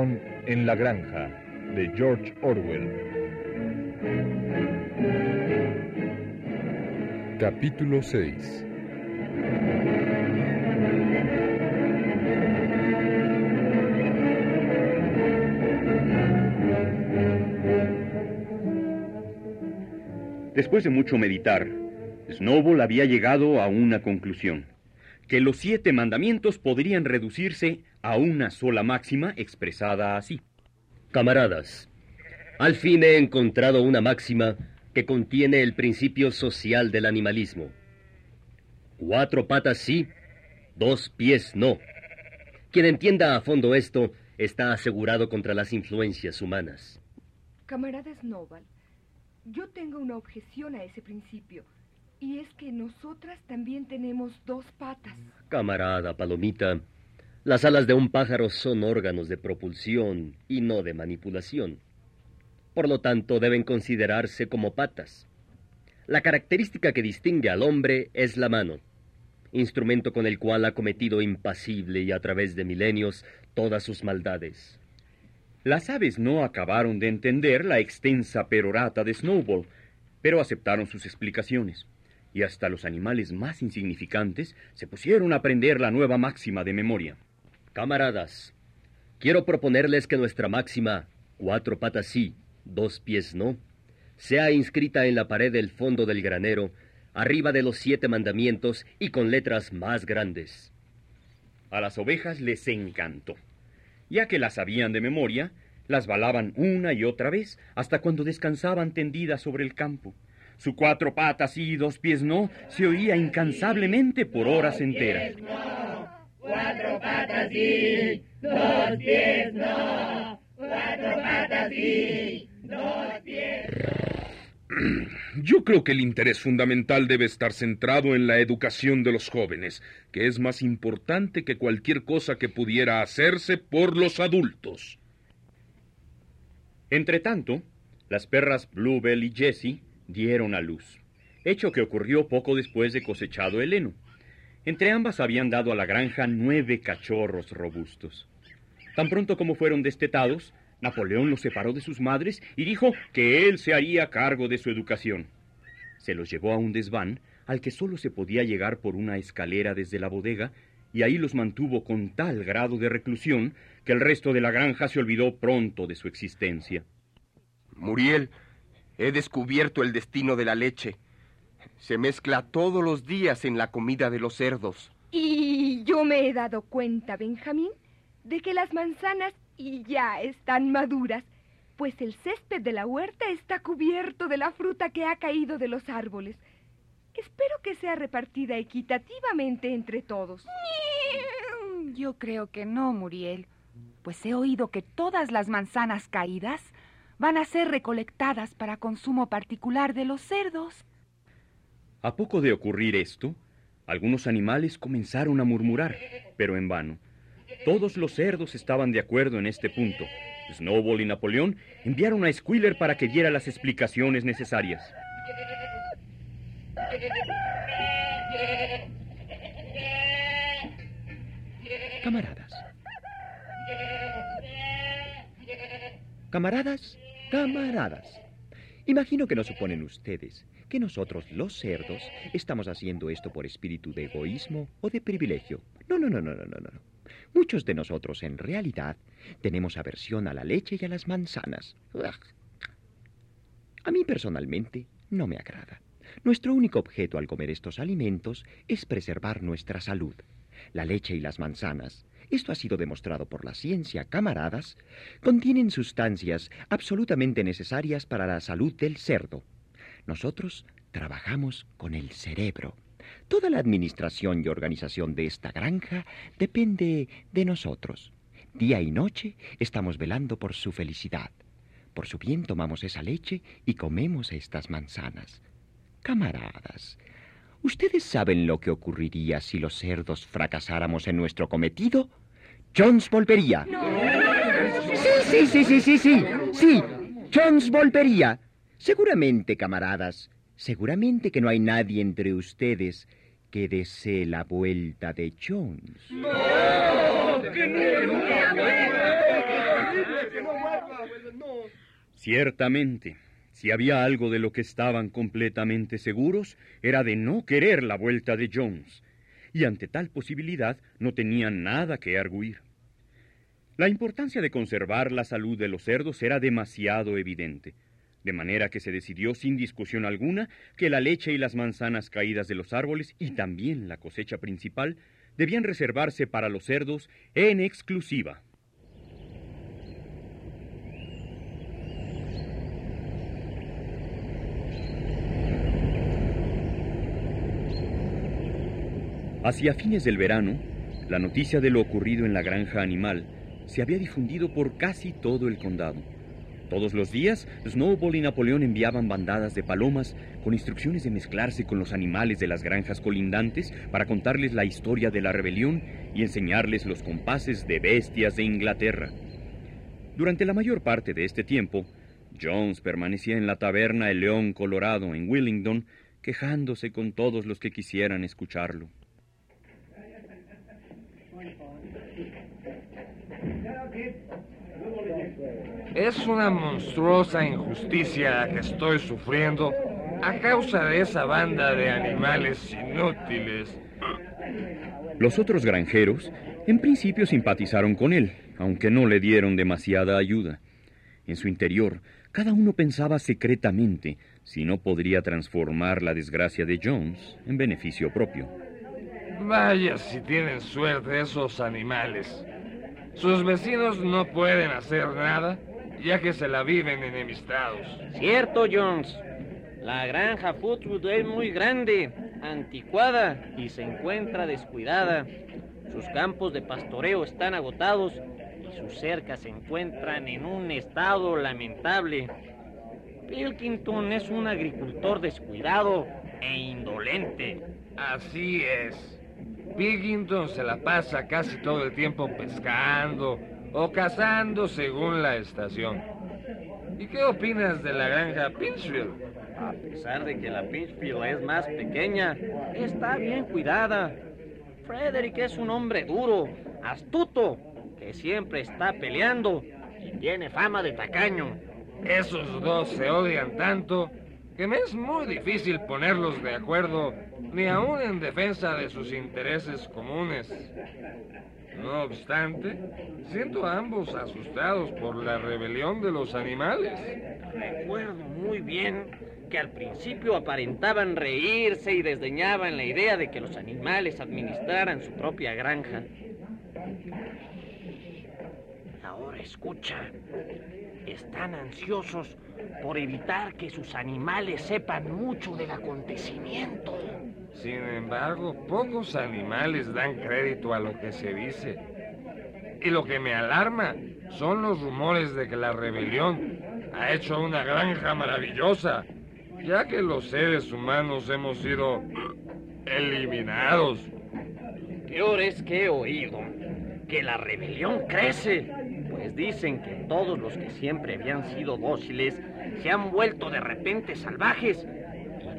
En la granja de George Orwell. Capítulo 6 Después de mucho meditar, Snowball había llegado a una conclusión, que los siete mandamientos podrían reducirse a una sola máxima expresada así. Camaradas, al fin he encontrado una máxima que contiene el principio social del animalismo. Cuatro patas sí, dos pies no. Quien entienda a fondo esto está asegurado contra las influencias humanas. Camarada Snowball, yo tengo una objeción a ese principio, y es que nosotras también tenemos dos patas. Camarada Palomita, las alas de un pájaro son órganos de propulsión y no de manipulación. Por lo tanto, deben considerarse como patas. La característica que distingue al hombre es la mano, instrumento con el cual ha cometido impasible y a través de milenios todas sus maldades. Las aves no acabaron de entender la extensa perorata de Snowball, pero aceptaron sus explicaciones, y hasta los animales más insignificantes se pusieron a aprender la nueva máxima de memoria. Camaradas, quiero proponerles que nuestra máxima, cuatro patas sí, dos pies no, sea inscrita en la pared del fondo del granero, arriba de los siete mandamientos y con letras más grandes. A las ovejas les encantó. Ya que las sabían de memoria, las balaban una y otra vez hasta cuando descansaban tendidas sobre el campo. Su cuatro patas y dos pies no se oía incansablemente por horas enteras. Cuatro patas y dos pies no. Cuatro patas y dos pies Yo creo que el interés fundamental debe estar centrado en la educación de los jóvenes, que es más importante que cualquier cosa que pudiera hacerse por los adultos. Entretanto, las perras Bluebell y Jessie dieron a luz, hecho que ocurrió poco después de cosechado el heno. Entre ambas habían dado a la granja nueve cachorros robustos. Tan pronto como fueron destetados, Napoleón los separó de sus madres y dijo que él se haría cargo de su educación. Se los llevó a un desván al que solo se podía llegar por una escalera desde la bodega y ahí los mantuvo con tal grado de reclusión que el resto de la granja se olvidó pronto de su existencia. Muriel, he descubierto el destino de la leche. Se mezcla todos los días en la comida de los cerdos. Y yo me he dado cuenta, Benjamín, de que las manzanas y ya están maduras, pues el césped de la huerta está cubierto de la fruta que ha caído de los árboles. Espero que sea repartida equitativamente entre todos. Yo creo que no, Muriel, pues he oído que todas las manzanas caídas van a ser recolectadas para consumo particular de los cerdos. A poco de ocurrir esto, algunos animales comenzaron a murmurar, pero en vano. Todos los cerdos estaban de acuerdo en este punto. Snowball y Napoleón enviaron a Squealer para que diera las explicaciones necesarias. Camaradas. Camaradas, camaradas. Imagino que no suponen ustedes que nosotros, los cerdos, estamos haciendo esto por espíritu de egoísmo o de privilegio. No, no, no, no, no, no, no. Muchos de nosotros, en realidad, tenemos aversión a la leche y a las manzanas. A mí personalmente no me agrada. Nuestro único objeto al comer estos alimentos es preservar nuestra salud. La leche y las manzanas, esto ha sido demostrado por la ciencia, camaradas, contienen sustancias absolutamente necesarias para la salud del cerdo. Nosotros trabajamos con el cerebro. Toda la administración y organización de esta granja depende de nosotros. Día y noche estamos velando por su felicidad. Por su bien tomamos esa leche y comemos estas manzanas. Camaradas, ¿ustedes saben lo que ocurriría si los cerdos fracasáramos en nuestro cometido? Jones volvería. Sí, sí, sí, sí, sí, sí. Sí, Jones volvería. Seguramente, camaradas, seguramente que no hay nadie entre ustedes que desee la vuelta de Jones. Ciertamente, si había algo de lo que estaban completamente seguros, era de no querer la vuelta de Jones, y ante tal posibilidad no tenían nada que arguir. La importancia de conservar la salud de los cerdos era demasiado evidente, de manera que se decidió sin discusión alguna que la leche y las manzanas caídas de los árboles y también la cosecha principal debían reservarse para los cerdos en exclusiva. Hacia fines del verano, la noticia de lo ocurrido en la granja animal se había difundido por casi todo el condado. Todos los días, Snowball y Napoleón enviaban bandadas de palomas con instrucciones de mezclarse con los animales de las granjas colindantes para contarles la historia de la rebelión y enseñarles los compases de bestias de Inglaterra. Durante la mayor parte de este tiempo, Jones permanecía en la taberna El León Colorado en Willingdon, quejándose con todos los que quisieran escucharlo. Es una monstruosa injusticia que estoy sufriendo a causa de esa banda de animales inútiles. Los otros granjeros en principio simpatizaron con él, aunque no le dieron demasiada ayuda. En su interior, cada uno pensaba secretamente si no podría transformar la desgracia de Jones en beneficio propio. Vaya si tienen suerte esos animales. Sus vecinos no pueden hacer nada, ya que se la viven enemistados. Cierto, Jones. La granja Footwood es muy grande, anticuada y se encuentra descuidada. Sus campos de pastoreo están agotados y sus cercas se encuentran en un estado lamentable. Pilkington es un agricultor descuidado e indolente. Así es. Pilkington se la pasa casi todo el tiempo pescando o cazando según la estación. ¿Y qué opinas de la granja Pinchfield? A pesar de que la Pinchfield es más pequeña, está bien cuidada. Frederick es un hombre duro, astuto, que siempre está peleando y tiene fama de tacaño. Esos dos se odian tanto que me es muy difícil ponerlos de acuerdo, ni aún en defensa de sus intereses comunes. No obstante, siento a ambos asustados por la rebelión de los animales. Recuerdo muy bien que al principio aparentaban reírse y desdeñaban la idea de que los animales administraran su propia granja. Ahora escucha, están ansiosos por evitar que sus animales sepan mucho del acontecimiento. Sin embargo, pocos animales dan crédito a lo que se dice. Y lo que me alarma son los rumores de que la rebelión ha hecho una granja maravillosa, ya que los seres humanos hemos sido eliminados. Peor es que he oído que la rebelión crece, pues dicen que todos los que siempre habían sido dóciles se han vuelto de repente salvajes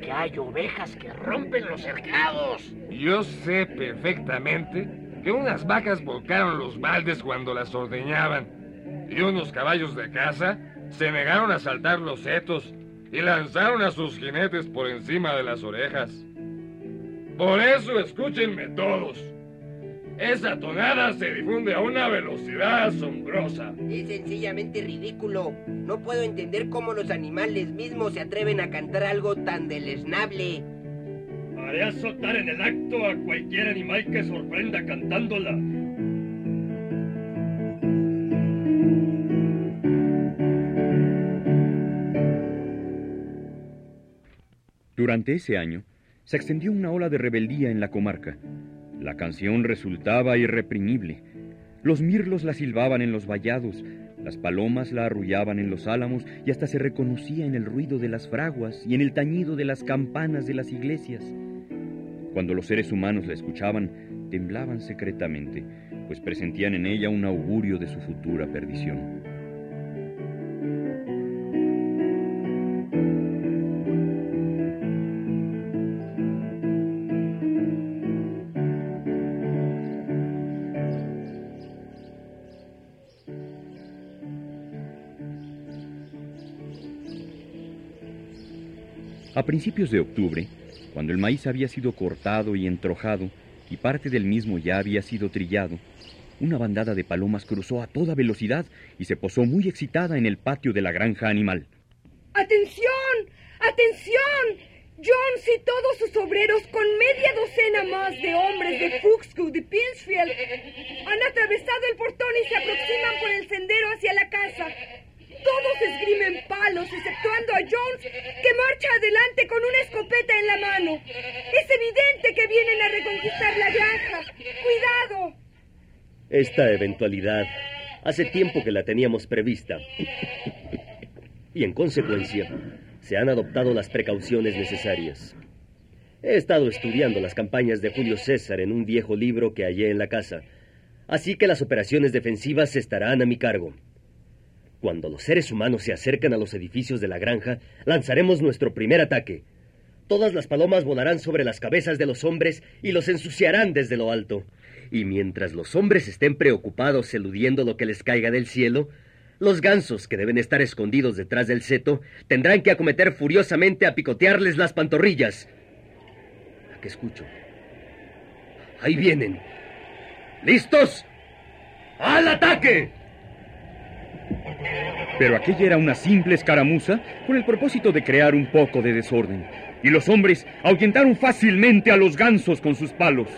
que hay ovejas que rompen los cercados. Yo sé perfectamente que unas vacas volcaron los baldes cuando las ordeñaban y unos caballos de caza se negaron a saltar los setos y lanzaron a sus jinetes por encima de las orejas. Por eso escúchenme todos. Esa tonada se difunde a una velocidad asombrosa. Es sencillamente ridículo. No puedo entender cómo los animales mismos se atreven a cantar algo tan deleznable. Haré azotar en el acto a cualquier animal que sorprenda cantándola. Durante ese año, se extendió una ola de rebeldía en la comarca. La canción resultaba irreprimible. Los mirlos la silbaban en los vallados, las palomas la arrullaban en los álamos y hasta se reconocía en el ruido de las fraguas y en el tañido de las campanas de las iglesias. Cuando los seres humanos la escuchaban, temblaban secretamente, pues presentían en ella un augurio de su futura perdición. A principios de octubre, cuando el maíz había sido cortado y entrojado y parte del mismo ya había sido trillado, una bandada de palomas cruzó a toda velocidad y se posó muy excitada en el patio de la granja animal. ¡Atención! ¡Atención! Jones y todos sus obreros, con media docena más de hombres de Fuxcu de Pinsfield, han atravesado el portón y se aproximan por el sendero hacia la casa. Todos esgrimen palos, exceptuando a Jones, que marcha adelante con una escopeta en la mano. Es evidente que vienen a reconquistar la granja. ¡Cuidado! Esta eventualidad hace tiempo que la teníamos prevista. y en consecuencia, se han adoptado las precauciones necesarias. He estado estudiando las campañas de Julio César en un viejo libro que hallé en la casa, así que las operaciones defensivas estarán a mi cargo. Cuando los seres humanos se acercan a los edificios de la granja, lanzaremos nuestro primer ataque. Todas las palomas volarán sobre las cabezas de los hombres y los ensuciarán desde lo alto. Y mientras los hombres estén preocupados eludiendo lo que les caiga del cielo, los gansos, que deben estar escondidos detrás del seto, tendrán que acometer furiosamente a picotearles las pantorrillas. ¿A qué escucho? Ahí vienen. ¿Listos? ¡Al ataque! Pero aquella era una simple escaramuza con el propósito de crear un poco de desorden. Y los hombres ahuyentaron fácilmente a los gansos con sus palos.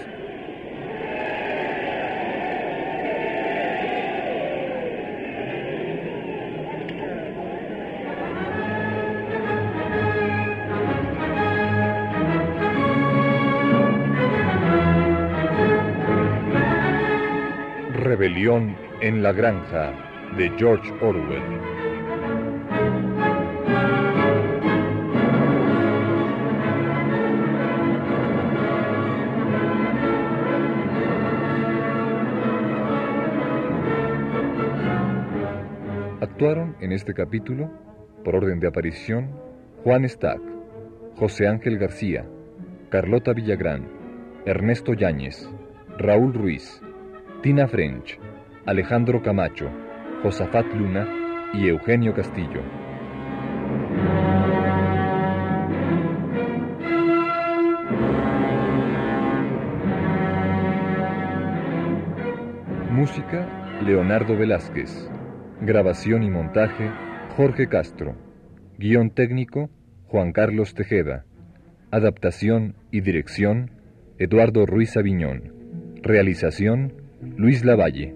Rebelión en la granja de George Orwell. Actuaron en este capítulo, por orden de aparición, Juan Stack, José Ángel García, Carlota Villagrán, Ernesto Yáñez, Raúl Ruiz, Tina French, Alejandro Camacho, Josafat Luna y Eugenio Castillo. Música, Leonardo Velázquez. Grabación y montaje, Jorge Castro. Guión técnico, Juan Carlos Tejeda. Adaptación y dirección, Eduardo Ruiz Aviñón. Realización, Luis Lavalle.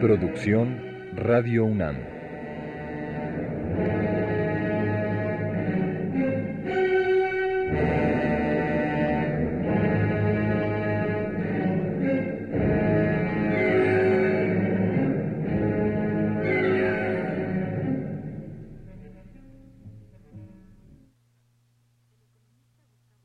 Producción Radio UNAM.